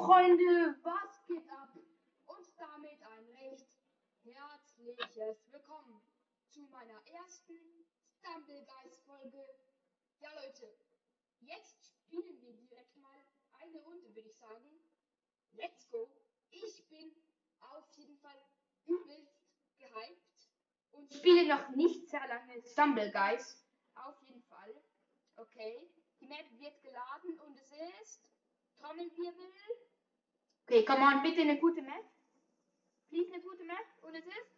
Freunde, was geht ab? Und damit ein recht herzliches Willkommen zu meiner ersten Stumble Guys Folge. Ja Leute, jetzt spielen wir direkt mal eine Runde, würde ich sagen. Let's go. Ich bin auf jeden Fall übelst gehypt und spiele noch nicht sehr lange Stumble Guys. Auf jeden Fall. Okay. Die Map wird geladen und es ist Trommelwirbel. Okay, come on, bitte eine gute Map. Please eine gute Map. Und es ist.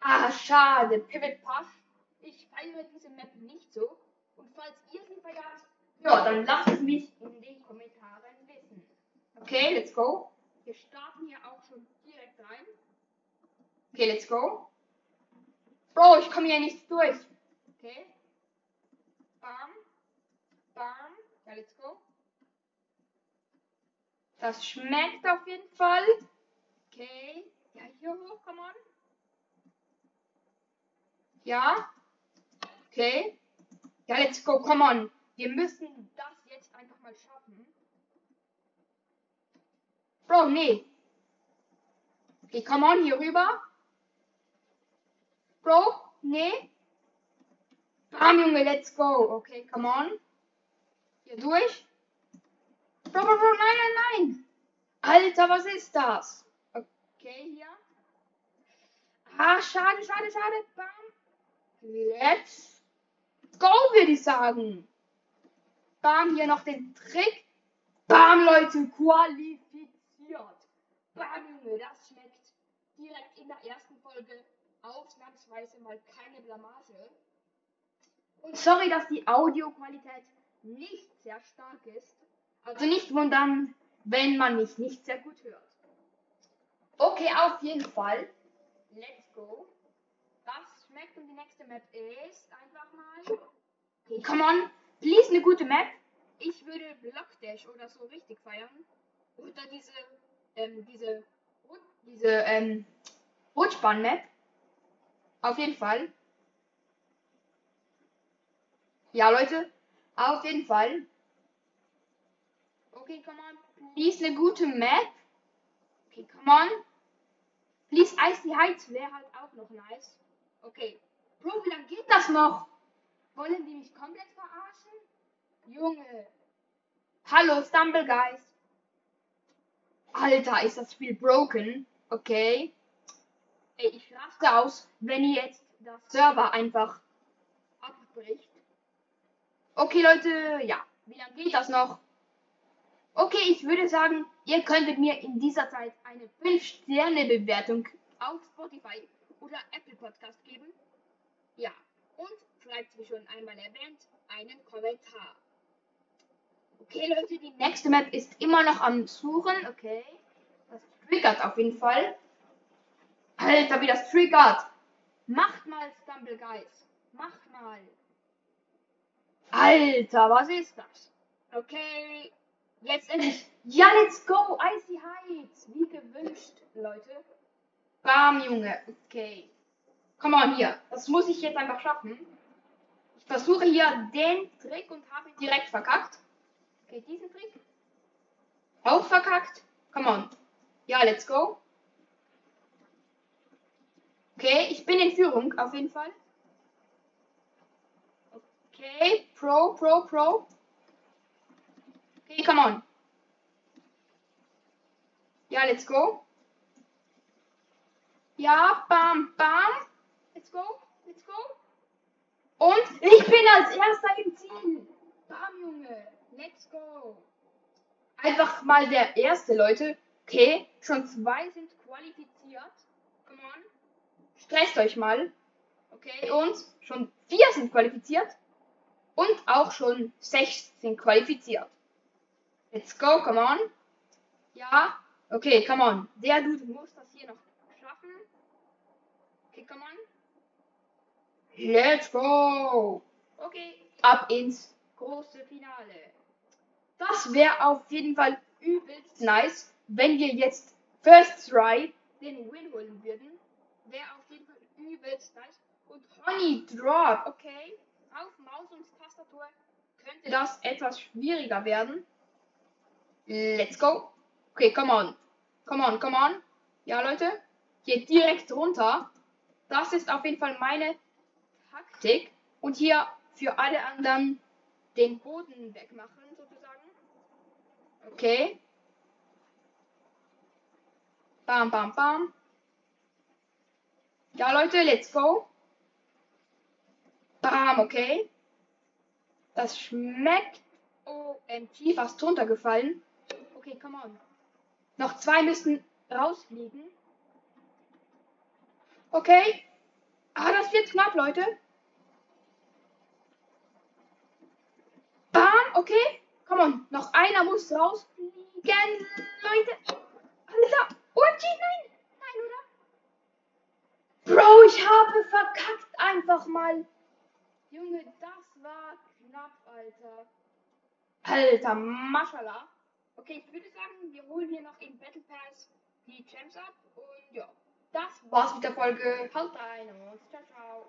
Ah, schade. Pivot Push. Ich feiere diese Map nicht so. Und falls ihr sie feiert, ja, dann lasst es mich in den Kommentaren wissen. Okay, let's go. Wir starten hier auch schon direkt rein. Okay, let's go. Bro, ich komme hier nicht durch. Okay. Bam. Bam. Ja, let's go. Das schmeckt auf jeden Fall. Okay. Ja, hier hoch, come on. Ja. Okay. Ja, let's go, come on. Wir müssen das jetzt einfach mal schaffen. Bro, nee. Okay, come on, hier rüber. Bro, nee. Bam, Junge, let's go. Okay, come on. Hier durch. Bro, bro, bro, nein, nein, nein. Alter, was ist das? Okay, hier. Ah, schade, schade, schade. Bam. Let's go, würde ich sagen. Bam, hier noch den Trick. Bam, Leute, qualifiziert. Bam, Junge, das schmeckt direkt in der ersten Folge ausnahmsweise mal keine Blamage. Und sorry, dass die Audioqualität nicht sehr stark ist. Also nicht wundern, wenn man mich nicht sehr gut hört. Okay, auf jeden Fall. Let's go. Das schmeckt und die nächste Map ist einfach mal. Okay, come on. Please eine gute Map. Ich würde Blockdash oder so richtig feiern. Oder diese, ähm, diese, diese, ähm, Rutschbahn-Map. Auf jeden Fall. Ja, Leute. Auf jeden Fall. Okay, come on. Please eine gute Map. Okay, come on. Please Icy Heights wäre halt auch noch nice. Okay. Bro, wie lange geht das noch? Wollen die mich komplett verarschen? Junge. Hallo, Stumble Guys. Alter, ist das Spiel broken. Okay. Ey, ich raste aus, wenn jetzt das Server einfach abbricht. Okay, Leute, ja. Wie lange geht das noch? Okay, ich würde sagen, ihr könntet mir in dieser Zeit eine 5-Sterne-Bewertung auf Spotify oder Apple Podcast geben. Ja, und schreibt, wie schon einmal erwähnt, einen Kommentar. Okay, Leute, die nächste Map ist immer noch am Suchen. Okay, das triggert auf jeden Fall. Alter, wie das triggert. Macht mal Stumble Guys. Macht mal. Alter, was ist das? Okay, letztendlich. Ja, let's go. Icy Heights. Wie gewünscht, Leute. Bam, Junge. Okay. Komm mal hier. Das muss ich jetzt einfach schaffen. Ich versuche hier den Trick und habe ihn direkt verkackt. Okay, diesen Trick. Auch verkackt. Come on. Ja, let's go. Okay, ich bin in Führung, auf jeden Fall. Okay, Pro, Pro, Pro. Okay, come on. Ja, let's go. Ja, bam, bam. Let's go, let's go. Und ich bin als erster im Ziel. Bam, Junge. Let's go. Einfach mal der erste, Leute. Okay, schon zwei sind qualifiziert. Come on. Stresst euch mal. Okay, und schon vier sind qualifiziert. Und auch schon sechs sind qualifiziert. Let's go, come on. Ja, okay, come on. Der Dude muss das hier noch schaffen. Okay, come on. Let's go. Okay, ab ins große Finale. Das wäre auf jeden Fall übelst nice, wenn wir jetzt First Try den Win holen würden. Wäre auf jeden Fall übelst nice. Und Honey Drop, okay. Auf Maus und Tastatur könnte das etwas schwieriger werden. Let's go. Okay, come on. Come on, come on. Ja, Leute. Hier direkt runter. Das ist auf jeden Fall meine Taktik. Und hier für alle anderen den Boden wegmachen, sozusagen. Okay. Bam, bam, bam. Ja, Leute, let's go. Bam, okay. Das schmeckt. OMG, fast runtergefallen. Okay, come on. Noch zwei müssen rausfliegen. Okay. Ah, das wird knapp, Leute. Bam, okay. Come on. Noch einer muss rausfliegen, Leute. Alter. OMG, nein. Nein, oder? Bro, ich habe verkackt einfach mal. Junge, das war knapp, Alter. Alter, Maschallah. Okay, ich würde sagen, wir holen hier noch im Battle Pass die Gems ab. Und ja, das war's mit der Folge. Haut rein und ciao, ciao.